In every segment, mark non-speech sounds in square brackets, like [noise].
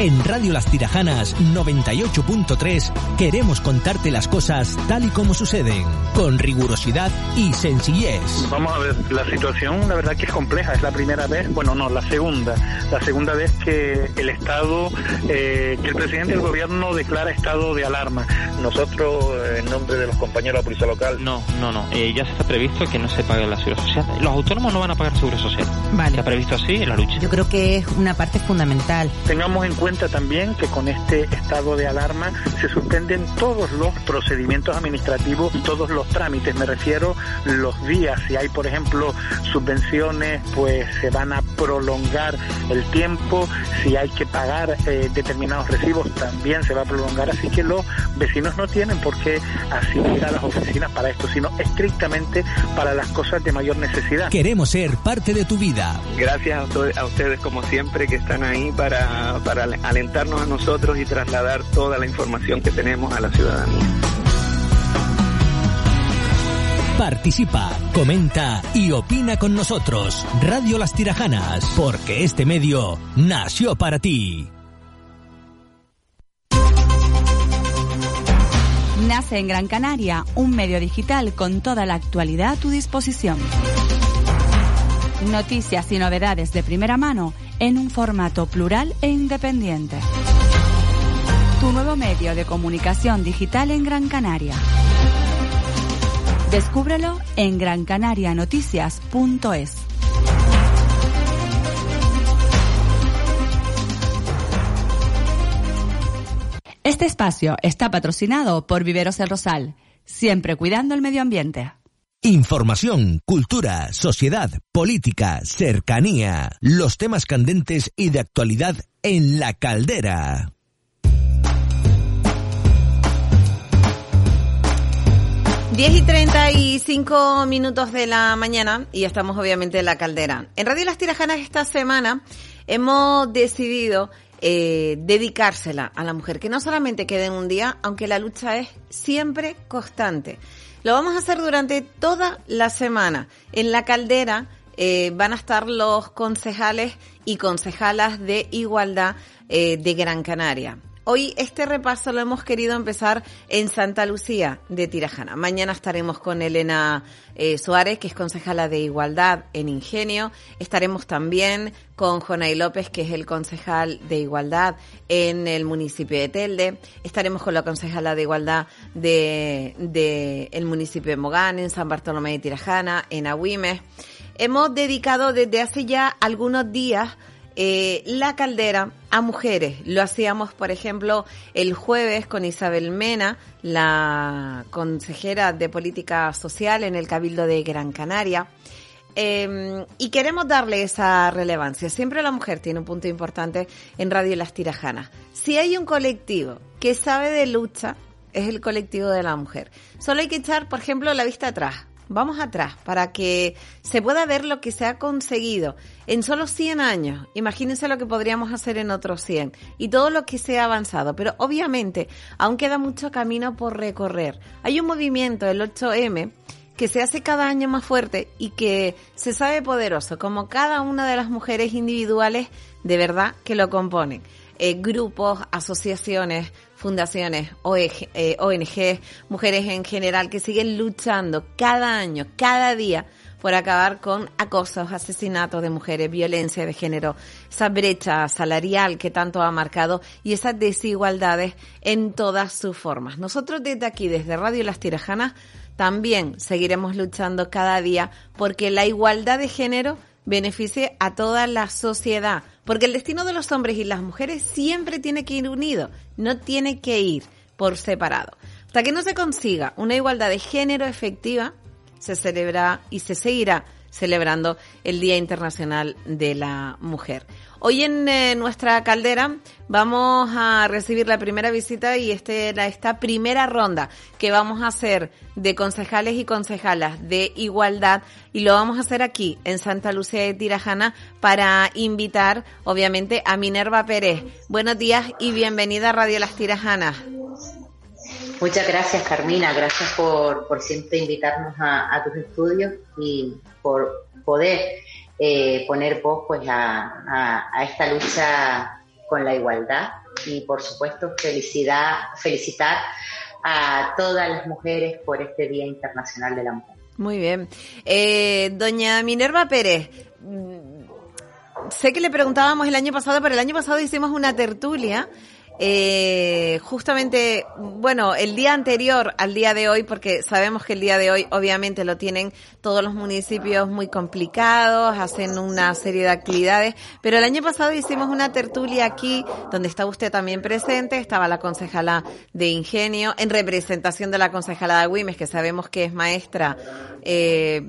En Radio Las Tirajanas 98.3 queremos contarte las cosas tal y como suceden, con rigurosidad y sencillez. Vamos a ver, la situación la verdad que es compleja, es la primera vez, bueno no, la segunda, la segunda vez que el Estado, eh, que el presidente del gobierno declara estado de alarma. Nosotros, en nombre de los compañeros de la policía local... No, no, no, eh, ya se está previsto que no se pague la seguridad social. Los autónomos no van a pagar seguridad social. Vale. Se ha previsto así en la lucha. Yo creo que es una parte fundamental. Tengamos en cuenta también que con este estado de alarma se suspenden todos los procedimientos administrativos y todos los trámites. Me refiero los días. Si hay, por ejemplo, subvenciones, pues se van a prolongar el tiempo. Si hay que pagar eh, determinados recibos, también se va a prolongar. Así que los vecinos no tienen por qué asistir a las oficinas para esto, sino estrictamente para las cosas de mayor necesidad. Queremos ser parte de tu vida. Gracias a ustedes, como siempre, que están ahí para, para alentarnos a nosotros y trasladar toda la información que tenemos a la ciudadanía. Participa, comenta y opina con nosotros. Radio Las Tirajanas, porque este medio nació para ti. Nace en Gran Canaria, un medio digital con toda la actualidad a tu disposición. Noticias y novedades de primera mano en un formato plural e independiente. Tu nuevo medio de comunicación digital en Gran Canaria. Descúbrelo en grancanarianoticias.es. Este espacio está patrocinado por Viveros El Rosal, siempre cuidando el medio ambiente. Información, cultura, sociedad, política, cercanía, los temas candentes y de actualidad en la caldera. Diez y treinta y cinco minutos de la mañana y estamos obviamente en la caldera. En Radio Las Tirajanas esta semana hemos decidido eh, dedicársela a la mujer, que no solamente quede en un día, aunque la lucha es siempre constante. Lo vamos a hacer durante toda la semana. En la caldera eh, van a estar los concejales y concejalas de igualdad eh, de Gran Canaria. Hoy este repaso lo hemos querido empezar en Santa Lucía de Tirajana. Mañana estaremos con Elena eh, Suárez, que es concejala de Igualdad en Ingenio. Estaremos también con Jonay López, que es el concejal de Igualdad en el municipio de Telde. Estaremos con la concejala de Igualdad de, de el municipio de Mogán, en San Bartolomé de Tirajana, en Agüimes. Hemos dedicado desde hace ya algunos días eh, la caldera a mujeres. Lo hacíamos, por ejemplo, el jueves con Isabel Mena, la consejera de política social en el Cabildo de Gran Canaria. Eh, y queremos darle esa relevancia. Siempre la mujer tiene un punto importante en Radio Las Tirajanas. Si hay un colectivo que sabe de lucha, es el colectivo de la mujer. Solo hay que echar, por ejemplo, la vista atrás vamos atrás para que se pueda ver lo que se ha conseguido en solo 100 años. Imagínense lo que podríamos hacer en otros 100 y todo lo que se ha avanzado. Pero obviamente aún queda mucho camino por recorrer. Hay un movimiento, el 8M, que se hace cada año más fuerte y que se sabe poderoso, como cada una de las mujeres individuales de verdad que lo componen. Eh, grupos, asociaciones, fundaciones, ONG, eh, mujeres en general que siguen luchando cada año, cada día por acabar con acosos, asesinatos de mujeres, violencia de género, esa brecha salarial que tanto ha marcado y esas desigualdades en todas sus formas. Nosotros desde aquí, desde Radio Las Tirajanas, también seguiremos luchando cada día porque la igualdad de género beneficie a toda la sociedad, porque el destino de los hombres y las mujeres siempre tiene que ir unido, no tiene que ir por separado. Hasta que no se consiga una igualdad de género efectiva, se celebra y se seguirá celebrando el Día Internacional de la Mujer. Hoy en eh, nuestra caldera vamos a recibir la primera visita y este, esta primera ronda que vamos a hacer de concejales y concejalas de igualdad y lo vamos a hacer aquí en Santa Lucía de Tirajana para invitar obviamente a Minerva Pérez. Buenos días y bienvenida a Radio Las Tirajanas. Muchas gracias Carmina, gracias por, por siempre invitarnos a, a tus estudios y por poder eh, poner voz pues a, esta lucha con la igualdad y por supuesto felicidad, felicitar a todas las mujeres por este Día Internacional de la Mujer. Muy bien. Eh, doña Minerva Pérez, mm, sé que le preguntábamos el año pasado, pero el año pasado hicimos una tertulia eh, justamente, bueno, el día anterior al día de hoy, porque sabemos que el día de hoy obviamente lo tienen todos los municipios muy complicados, hacen una serie de actividades, pero el año pasado hicimos una tertulia aquí, donde está usted también presente, estaba la concejala de Ingenio, en representación de la concejala de Agüimes, que sabemos que es maestra eh,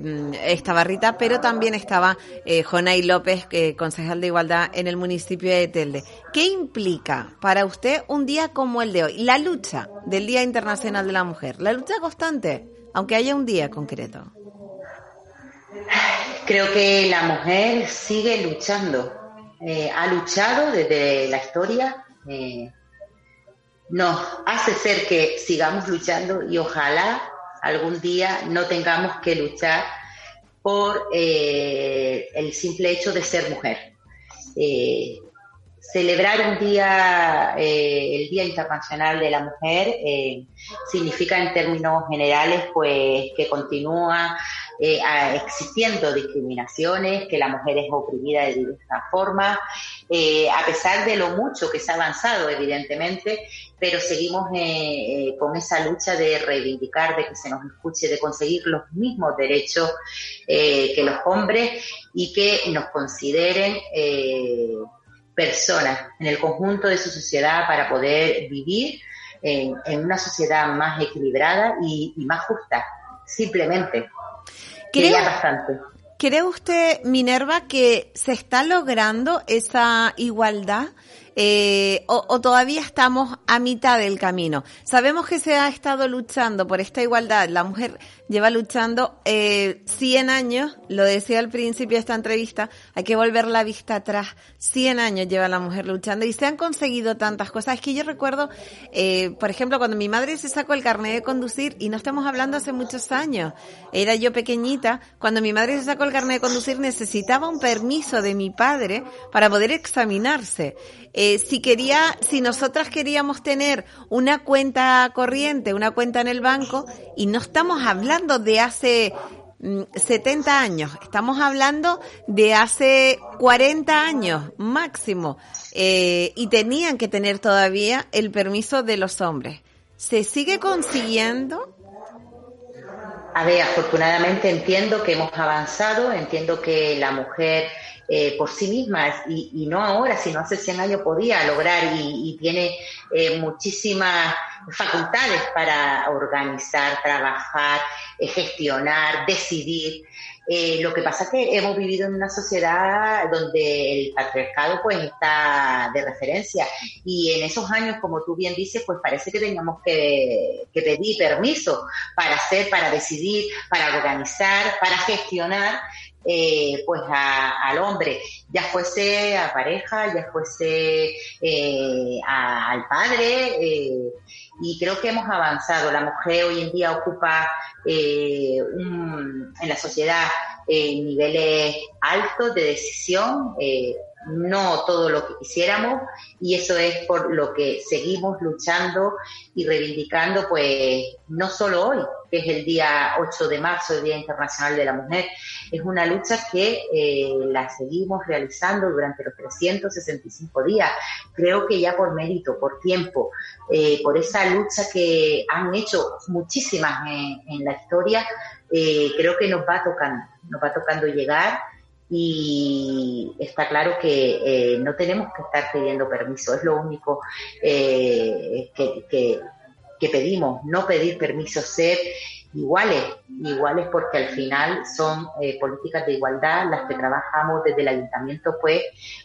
esta barrita, pero también estaba eh, Jonay López, concejal de Igualdad en el municipio de Telde. ¿Qué implica para usted un día como el de hoy? La lucha del Día Internacional de la Mujer, la lucha constante, aunque haya un día concreto. Creo que la mujer sigue luchando. Eh, ha luchado desde la historia. Eh, nos hace ser que sigamos luchando y ojalá algún día no tengamos que luchar por eh, el simple hecho de ser mujer celebrar un día, eh, el Día Internacional de la Mujer, eh, significa en términos generales, pues, que continúa eh, existiendo discriminaciones, que la mujer es oprimida de diversas formas, a pesar de lo mucho que se ha avanzado, evidentemente, pero seguimos con esa lucha de reivindicar, de que se nos escuche, de conseguir los mismos derechos que los hombres y que nos consideren personas en el conjunto de su sociedad para poder vivir en, una sociedad más equilibrada y, más justa, simplemente. ¿Cree, bastante. ¿Cree usted, Minerva, que se está logrando esa igualdad? Eh, o, todavía estamos a mitad del camino. Sabemos que se ha estado luchando por esta igualdad. La mujer lleva luchando eh, 100 años, lo decía al principio de esta entrevista, hay que volver la vista atrás. 100 años lleva la mujer luchando y se han conseguido tantas cosas. Es que yo recuerdo, eh, por ejemplo, cuando mi madre se sacó el carnet de conducir, y no estamos hablando hace muchos años, era yo pequeñita, cuando mi madre se sacó el carnet de conducir necesitaba un permiso de mi padre para poder examinarse. Eh, si quería, si nosotras queríamos tener una cuenta corriente, una cuenta en el banco, y no estamos hablando de hace 70 mm, años, estamos hablando de hace 40 años máximo, eh, y tenían que tener todavía el permiso de los hombres. ¿Se sigue consiguiendo? A ver, afortunadamente entiendo que hemos avanzado, entiendo que la mujer eh, por sí misma, y, no ahora, sino hace 100 años podía lograr y, tiene eh, muchísimas facultades para organizar, trabajar, eh, gestionar, decidir. lo que pasa es que hemos vivido en una sociedad donde el patriarcado pues está de referencia y en esos años, como tú bien dices, pues parece que teníamos que pedir permiso para hacer, para decidir, para organizar, para gestionar eh, pues al hombre, ya fuese a pareja, ya fuese eh, al padre, eh, y creo que hemos avanzado. La mujer hoy en día ocupa en la sociedad niveles altos de decisión, no todo lo que quisiéramos y eso es por lo que seguimos luchando y reivindicando pues no solo hoy, que es el día 8 de marzo, el Día Internacional de la Mujer, es una lucha que eh, la seguimos realizando durante los 365 días, creo que ya por mérito, por tiempo, eh, por esa lucha que han hecho muchísimas en, la historia, eh, creo que nos va tocando, nos va tocando llegar y está claro que no tenemos que estar pidiendo permiso, es lo único que, pedimos, no pedir permiso, ser iguales, iguales porque al final son eh, políticas de igualdad las que trabajamos desde el ayuntamiento pues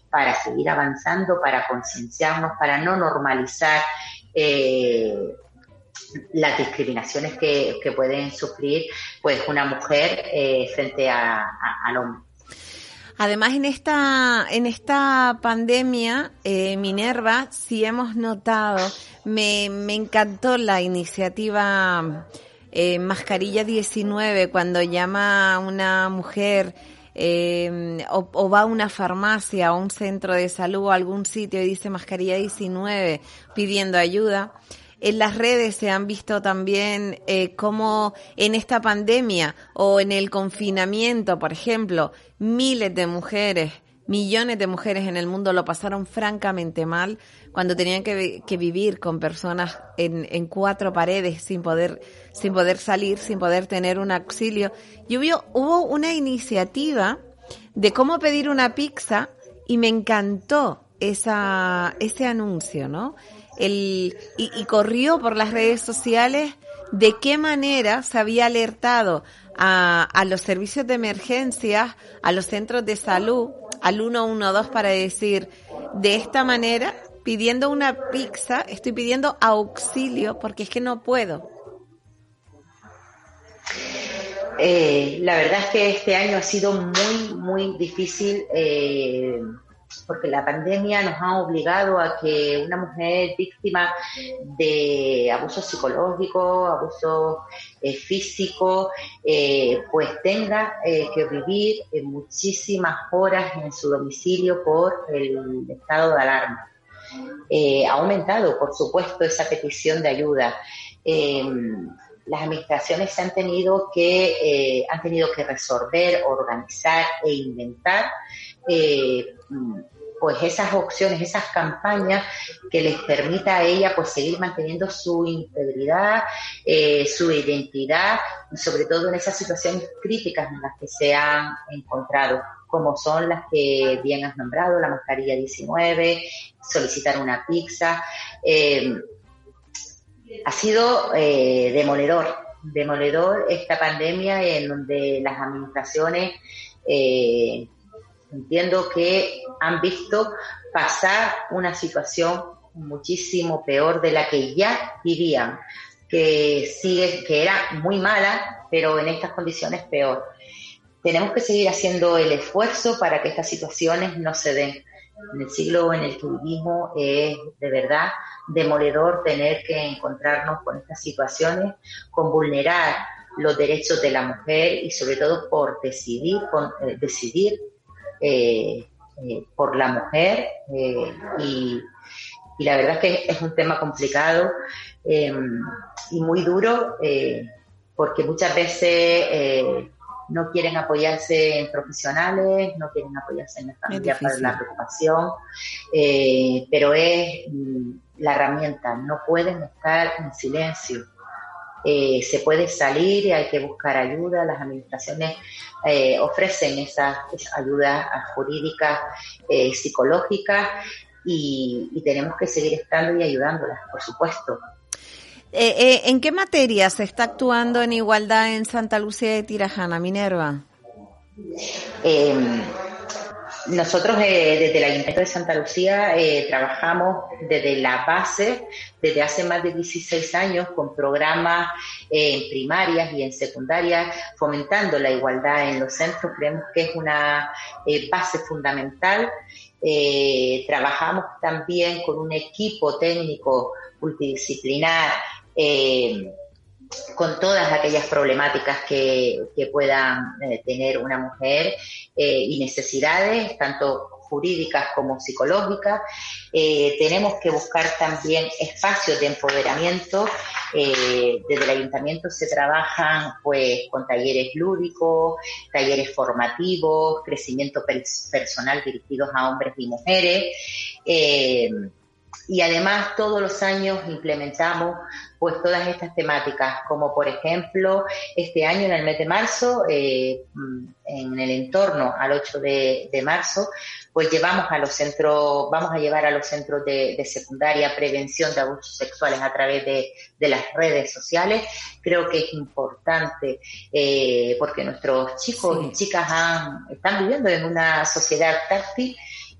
para seguir avanzando, para concienciarnos, para no normalizar las discriminaciones que, que, pueden sufrir pues una mujer frente a, al hombre. Además, en esta, en esta pandemia, eh, Minerva, si hemos notado, me, me encantó la iniciativa eh, Mascarilla 19, cuando llama a una mujer eh, o, va a una farmacia, a un centro de salud, a algún sitio y dice mascarilla 19 pidiendo ayuda. En las redes se han visto también eh, cómo en esta pandemia o en el confinamiento, por ejemplo, miles de mujeres millones de mujeres en el mundo lo pasaron francamente mal cuando tenían que, vivir con personas en, en, cuatro paredes sin poder, sin poder salir, sin poder tener un auxilio. Y hubo, una iniciativa de cómo pedir una pizza y me encantó esa, ese anuncio, ¿no? El, y corrió por las redes sociales de qué manera se había alertado a, a los servicios de emergencia, a los centros de salud, al 112 para decir, de esta manera, pidiendo una pizza, estoy pidiendo auxilio porque es que no puedo. Eh, la verdad es que este año ha sido muy, muy difícil. Eh, porque la pandemia nos ha obligado a que una mujer víctima de abuso psicológico, abuso eh, físico, eh, pues tenga eh, que vivir muchísimas horas en su domicilio por el estado de alarma. ha aumentado, por supuesto, esa petición de ayuda em, las administraciones se han tenido que han tenido que resolver, organizar e inventar pues esas opciones, esas campañas que les permita a ella pues seguir manteniendo su integridad, eh, su identidad, sobre todo en esas situaciones críticas en las que se han encontrado, como son las que bien has nombrado, la mascarilla 19, solicitar una pizza. Eh, ha sido eh, demoledor, demoledor esta pandemia en donde las administraciones Entiendo que han visto pasar una situación muchísimo peor de la que ya vivían, que sigue, que era muy mala, pero en estas condiciones peor. Tenemos que seguir haciendo el esfuerzo para que estas situaciones no se den. En el siglo en el que vivimos es de verdad demoledor tener que encontrarnos con estas situaciones, con vulnerar los derechos de la mujer y sobre todo por decidir, con, eh, decidir eh, eh, por la mujer eh, y, la verdad es que es un tema complicado em, y muy duro porque muchas veces no quieren apoyarse en profesionales, no quieren apoyarse en la familia para la preocupación, pero es mm, la herramienta, no pueden estar en silencio. Eh, se puede salir y hay que buscar ayuda. Las administraciones eh, ofrecen esas, ayudas jurídicas, eh, psicológicas y, tenemos que seguir estando y ayudándolas, por supuesto. ¿En qué materia se está actuando en igualdad en Santa Lucía de Tirajana, Minerva? Nosotros eh, desde el Ayuntamiento de Santa Lucía eh, trabajamos desde la base, desde hace más de 16 años, con programas eh, en primarias y en secundarias, fomentando la igualdad en los centros. Creemos que es una base fundamental. trabajamos también con un equipo técnico multidisciplinar con todas aquellas problemáticas que, puedan eh, tener una mujer eh, y necesidades, tanto jurídicas como psicológicas. Eh, tenemos que buscar también espacios de empoderamiento. desde el ayuntamiento se trabajan pues con talleres lúdicos, talleres formativos, crecimiento personal dirigidos a hombres y mujeres y además todos los años implementamos pues todas estas temáticas, como por ejemplo este año en el mes de marzo, eh, en el entorno al 8 de, marzo, pues llevamos a los centros, vamos a llevar a los centros de, secundaria prevención de abusos sexuales a través de, las redes sociales. Creo que es importante eh, porque nuestros chicos y chicas han, están viviendo en una sociedad táctil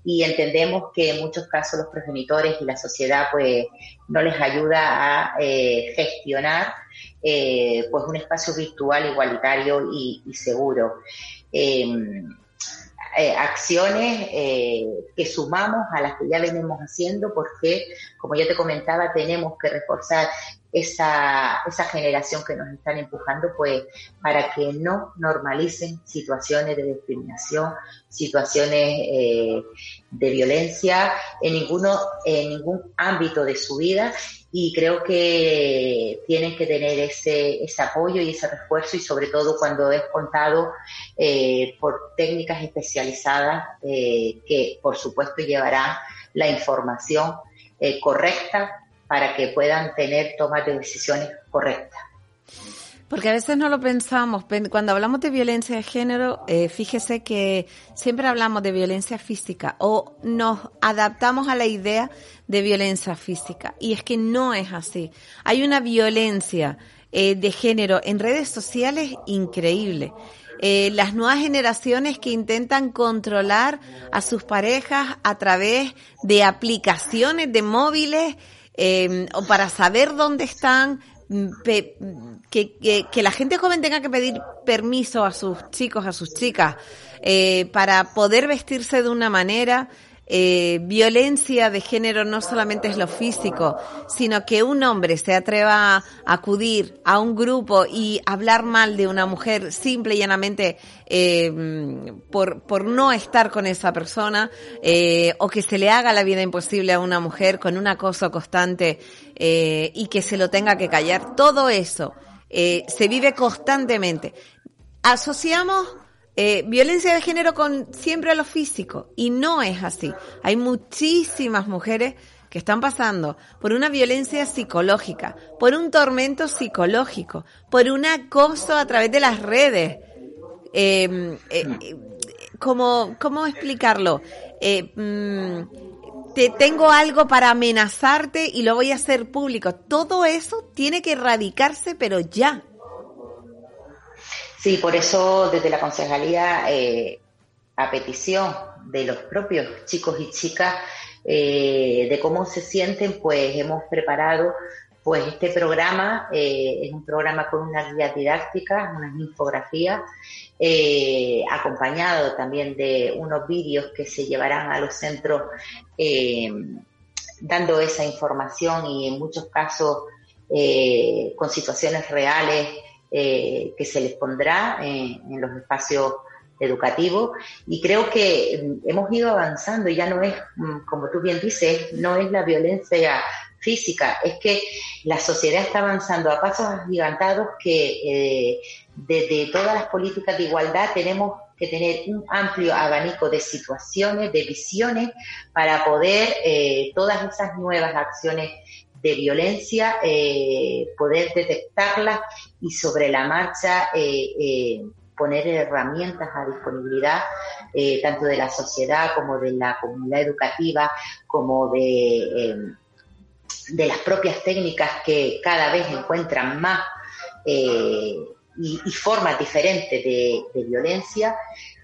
y entendemos que en muchos casos los progenitores y la sociedad pues no les ayuda a eh, gestionar eh, pues un espacio virtual igualitario y, seguro. Em, eh, acciones que sumamos a las que ya venimos haciendo porque, como ya te comentaba, tenemos que reforzar esa, esa generación que nos están empujando, pues para que no normalicen situaciones de discriminación, situaciones eh, de violencia en ninguno, en ningún ámbito de su vida. Y creo que tienen que tener ese, ese apoyo y ese refuerzo y sobre todo cuando es contado eh, por técnicas especializadas eh, que por supuesto llevarán la información correcta para que puedan tener tomas de decisiones correctas. Porque a veces no lo pensamos. Cuando hablamos de violencia de género, eh, fíjese que siempre hablamos de violencia física o nos adaptamos a la idea de violencia física. Y es que no es así. Hay una violencia eh, de género en redes sociales increíble. Eh, las nuevas generaciones que intentan controlar a sus parejas a través de aplicaciones de móviles o para saber dónde están, Mm, que, que, la gente joven tenga que pedir permiso a sus chicos, a sus chicas, eh, para poder vestirse de una manera eh, violencia de género no solamente es lo físico, sino que un hombre se atreva a acudir a un grupo y hablar mal de una mujer simple y llanamente eh, por, por no estar con esa persona, eh, o que se le haga la vida imposible a una mujer con un acoso constante eh, y que se lo tenga que callar. Todo eso eh, se vive constantemente. Asociamos eh, violencia de género con siempre a lo físico y no es así. Hay muchísimas mujeres que están pasando por una violencia psicológica, por un tormento psicológico, por un acoso a través de las redes. Em, eh, eh, ¿cómo, ¿Cómo explicarlo? Mm, te tengo algo para amenazarte y lo voy a hacer público. Todo eso tiene que erradicarse, pero ya. Sí, por eso desde la concejalía, eh, a petición de los propios chicos y chicas, eh, de cómo se sienten, pues hemos preparado pues este programa, eh, es un programa con unas guías didácticas, unas infografías, acompañado también de unos vídeos que se llevarán a los centros dando esa información y en muchos casos con situaciones reales eh, que se les pondrá en, los espacios educativos. Y creo que mm, hemos ido avanzando y ya no es, mm, como tú bien dices, no es la violencia física, es que la sociedad está avanzando a pasos agigantados que eh, desde todas las políticas de igualdad tenemos que tener un amplio abanico de situaciones, de visiones, para poder eh, todas esas nuevas acciones de violencia, eh, poder detectarlas y sobre la marcha eh, eh, poner herramientas a disponibilidad tanto de la sociedad como de la comunidad educativa, como de, de las propias técnicas que cada vez encuentran más y, formas diferentes de, de, violencia.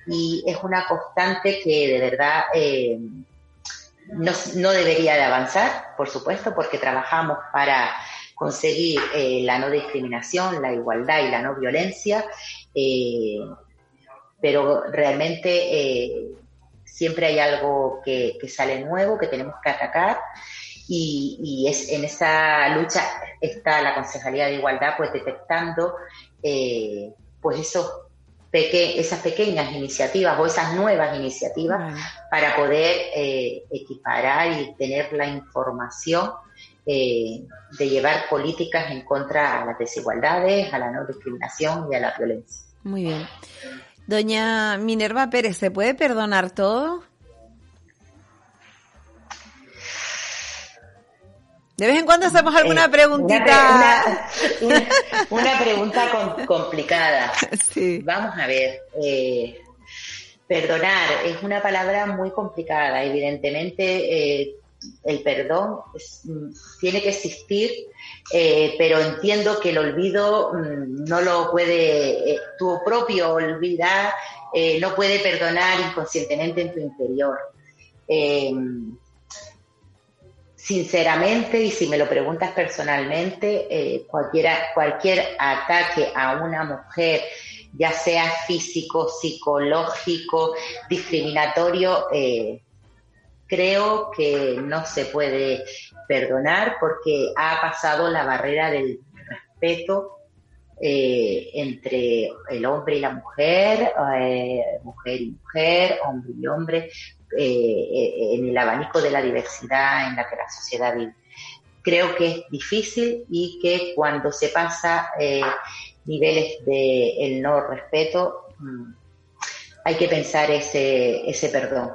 Y es una constante que de verdad no, no, debería de avanzar, por supuesto, porque trabajamos para conseguir eh, la no discriminación, la igualdad y la no violencia, eh, pero realmente eh, siempre hay algo que, sale nuevo, que tenemos que atacar. Y, es en esa lucha está la Concejalía de Igualdad pues detectando pues esos esas pequeñas iniciativas o esas nuevas iniciativas para poder eh, equiparar y tener la información eh, de llevar políticas en contra a las desigualdades, a la no discriminación y a la violencia. Muy bien. Doña Minerva Pérez, ¿se puede perdonar todo? De vez en cuando hacemos alguna eh, preguntita. Una, pregunta complicada. [laughs] Vamos a ver. Eh, perdonar es una palabra muy complicada. Evidentemente, eh, el perdón mm, tiene que existir, pero entiendo que el olvido mm, no lo puede, tu propio olvidar, no puede perdonar inconscientemente en tu interior sinceramente, y si me lo preguntas personalmente, eh, cualquier ataque a una mujer, ya sea físico, psicológico, discriminatorio, eh, creo que no se puede perdonar porque ha pasado la barrera del respeto eh, entre el hombre y la mujer, eh, mujer y mujer, hombre y hombre, eh, en el abanico de la diversidad en la que la sociedad vive. Creo que es difícil y que cuando se pasa niveles de el no respeto, mm, hay que pensar ese, ese perdón.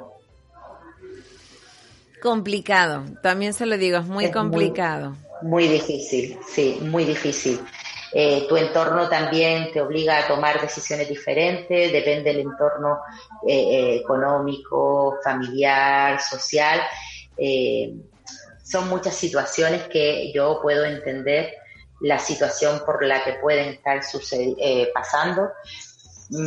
Complicado, también se lo digo, es muy complicado. muy, difícil, sí, muy difícil. Eh, tu entorno también te obliga a tomar decisiones diferentes, depende del entorno eh, eh, económico, familiar, social. son muchas situaciones que yo puedo entender la situación por la que pueden estar pasando,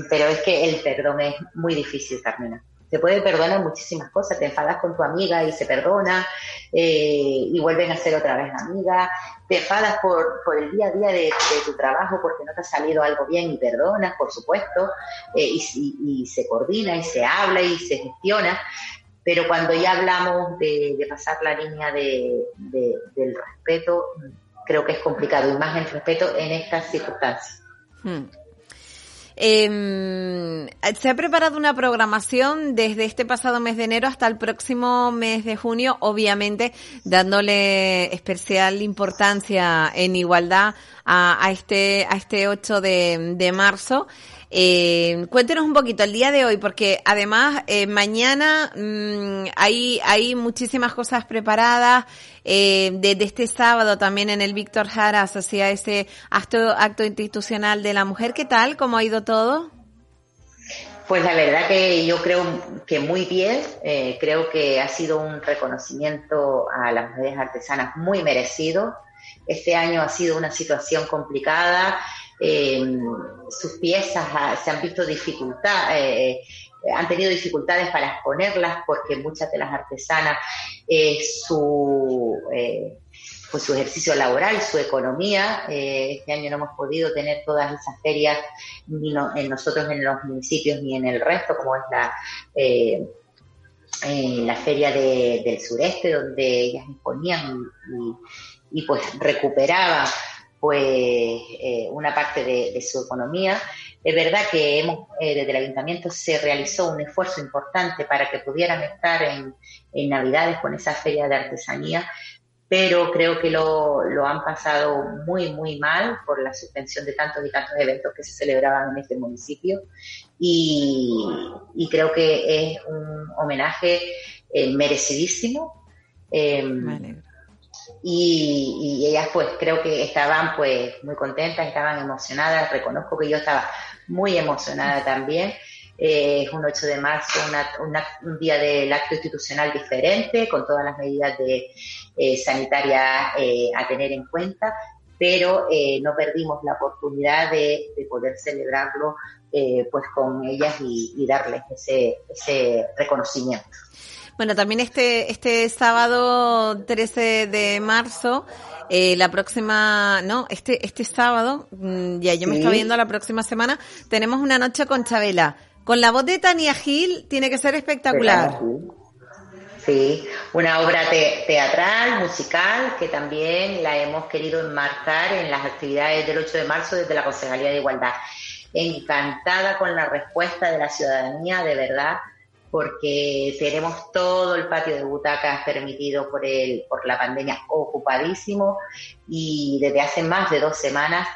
pero es que el perdón es muy difícil, Carmina te puede perdonar muchísimas cosas, te enfadas con tu amiga y se perdona, eh, y vuelven a ser otra vez amiga, te enfadas por, por el día a día de, tu trabajo porque no te ha salido algo bien y perdonas, por supuesto, eh, y, se coordina y se habla y se gestiona, pero cuando ya hablamos de, pasar la línea de, del respeto, creo que es complicado, y más el respeto en estas circunstancias. Hmm. Eh, se ha preparado una programación desde este pasado mes de enero hasta el próximo mes de junio, obviamente dándole especial importancia en igualdad a, este a este 8 de, de marzo. Eh, cuéntenos un poquito el día de hoy, porque además eh, mañana mmm, hay, hay muchísimas cosas preparadas. Eh, desde este sábado también en el Víctor Jara hacia ese acto, acto institucional de la mujer. ¿Qué tal? ¿Cómo ha ido todo? Pues la verdad que yo creo que muy bien, eh, creo que ha sido un reconocimiento a las mujeres artesanas muy merecido. Este año ha sido una situación complicada, eh, sus piezas se han visto dificultad, eh, eh, han tenido dificultades para exponerlas porque muchas de las artesanas su pues su ejercicio laboral, su economía. este año no hemos podido tener todas esas ferias ni en nosotros en los municipios ni en el resto, como es la la feria del sureste, donde ellas exponían y, y pues recuperaban pues eh, una parte de, su economía. Es verdad que hemos, eh, desde el ayuntamiento se realizó un esfuerzo importante para que pudieran estar en, Navidades con esa feria de artesanía, pero creo que lo, lo, han pasado muy, muy mal por la suspensión de tantos y tantos eventos que se celebraban en este municipio y, creo que es un homenaje eh, merecidísimo. Em, y, ellas pues creo que estaban pues muy contentas, estaban emocionadas, reconozco que yo estaba muy emocionada también. Eh, es un 8 de marzo, un día del acto institucional diferente, con todas las medidas de eh, sanitarias eh, a tener en cuenta, pero no perdimos la oportunidad de, poder celebrarlo pues con ellas y, y darles ese, ese reconocimiento. Bueno, también este, este sábado 13 de marzo, eh, la próxima, no, este, este sábado, mm, ya yo me estaba viendo la próxima semana, tenemos una noche con Chabela. Con la voz de Tania Gil tiene que ser espectacular. Sí, una obra teatral, musical, que también la hemos querido enmarcar en las actividades del 8 de marzo desde la Concejalía de Igualdad. Encantada con la respuesta de la ciudadanía, de verdad porque tenemos todo el patio de butacas permitido por, el, por la pandemia ocupadísimo y desde hace más de dos semanas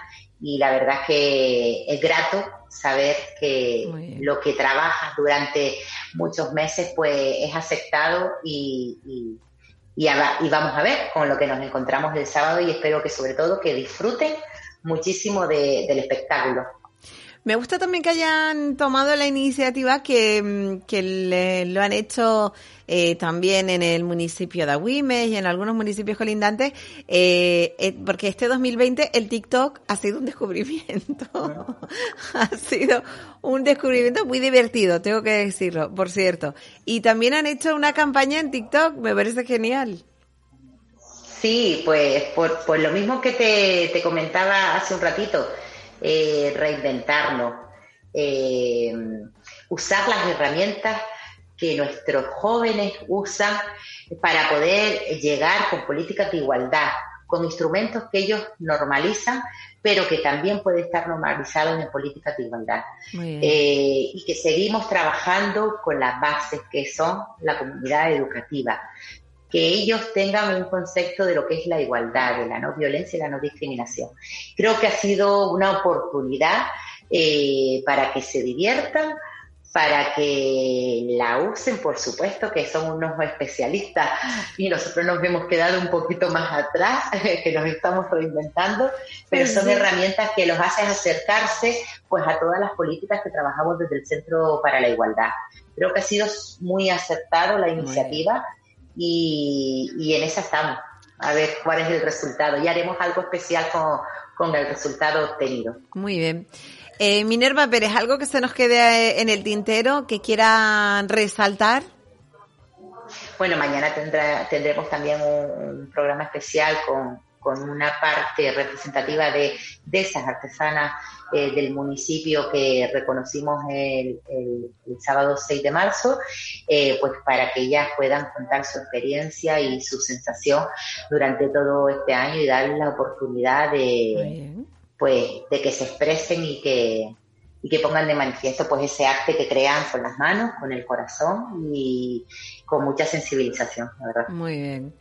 y la verdad es que es grato saber que lo que trabajas durante muchos meses pues es aceptado y, y, y, vamos a ver con lo que nos encontramos el sábado y espero que sobre todo que disfruten muchísimo del espectáculo. Me gusta también que hayan tomado la iniciativa que, mm, que lo han hecho eh, también en el municipio de Agüimes y en algunos municipios colindantes, eh, eh, porque este 2020 el TikTok ha sido un descubrimiento. [laughs] ha sido un descubrimiento muy divertido, tengo que decirlo, por cierto. Y también han hecho una campaña en TikTok, me parece genial. Sí, pues por, por lo mismo que te, te comentaba hace un ratito eh, reinventarnos, eh, usar las herramientas que nuestros jóvenes usan para poder llegar con políticas de igualdad, con instrumentos que ellos normalizan, pero que también puede estar normalizado en políticas de igualdad. Eh, y que seguimos trabajando con las bases que son la comunidad educativa, que ellos tengan un concepto de lo que es la igualdad, de la no violencia y la no discriminación. Creo que ha sido una oportunidad eh, para que se diviertan, para que la usen, por supuesto, que son unos especialistas y nosotros nos hemos quedado un poquito más atrás, [laughs] que nos estamos reinventando, pero son herramientas que los hacen acercarse pues a todas las políticas que trabajamos desde el Centro para la Igualdad. Creo que ha sido muy acertado la iniciativa y, y, en esa estamos. A ver cuál es el resultado. Y haremos algo especial con, con el resultado obtenido. Muy bien. Eh, Minerva Pérez, ¿algo que se nos quede en el tintero que quieran resaltar? Bueno, mañana tendrá, tendremos también un, programa especial con, una parte representativa de, esas artesanas eh, del municipio que reconocimos el, sábado 6 de marzo, eh, pues para que ellas puedan contar su experiencia y su sensación durante todo este año y dar la oportunidad de, pues de que se expresen y que, y que pongan de manifiesto pues ese arte que crean con las manos, con el corazón y con mucha sensibilización, la verdad. Muy bien,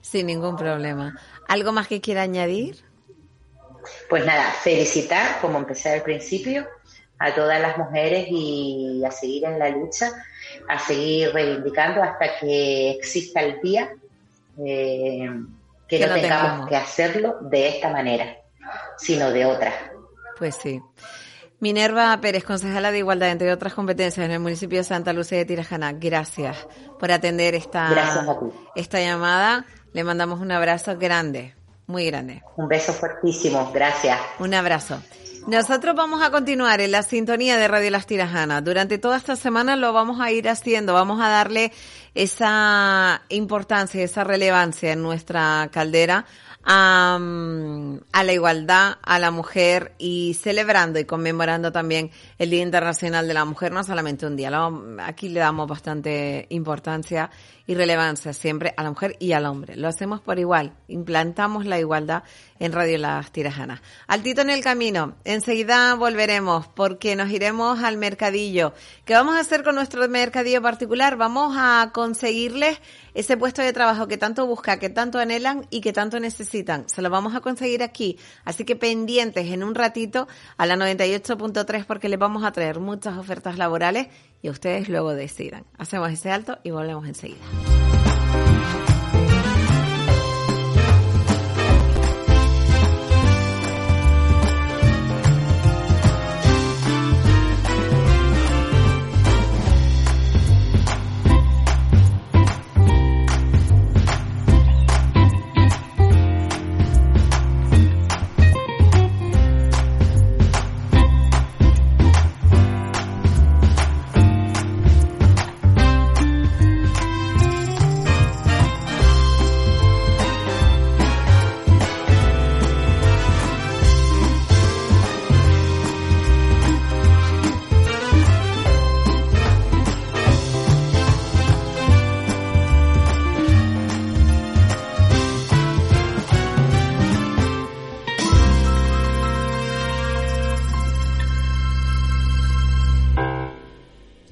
sin ningún problema. ¿Algo más que quiera añadir? Pues nada, felicitar, como empecé al principio, a todas las mujeres y a seguir en la lucha, a seguir reivindicando hasta que exista el día eh, que, no tengamos que hacerlo de esta manera sino de otra. Pues sí. Minerva Pérez, concejala de Igualdad, entre otras competencias en el municipio de Santa Lucía de Tirajana, gracias por atender esta, esta llamada. Le mandamos un abrazo grande, muy grande. Un beso fuertísimo, gracias. Un abrazo. Nosotros vamos a continuar en la sintonía de Radio Las Tirajanas. Durante toda esta semana lo vamos a ir haciendo, vamos a darle esa importancia, esa relevancia en nuestra caldera a, a, la igualdad, a la mujer y celebrando y conmemorando también el Día Internacional de la Mujer, no solamente un día, aquí le damos bastante importancia y relevancia siempre a la mujer y al hombre. Lo hacemos por igual, implantamos la igualdad en Radio Las Tirajanas. Altito en el camino, enseguida volveremos porque nos iremos al mercadillo. ¿Qué vamos a hacer con nuestro mercadillo particular? Vamos a conseguirles ese puesto de trabajo que tanto busca, que tanto anhelan y que tanto necesitan. Se lo vamos a conseguir aquí. Así que pendientes en un ratito a la 98.3 porque les vamos a traer muchas ofertas laborales y ustedes luego decidan. Hacemos ese alto y volvemos enseguida.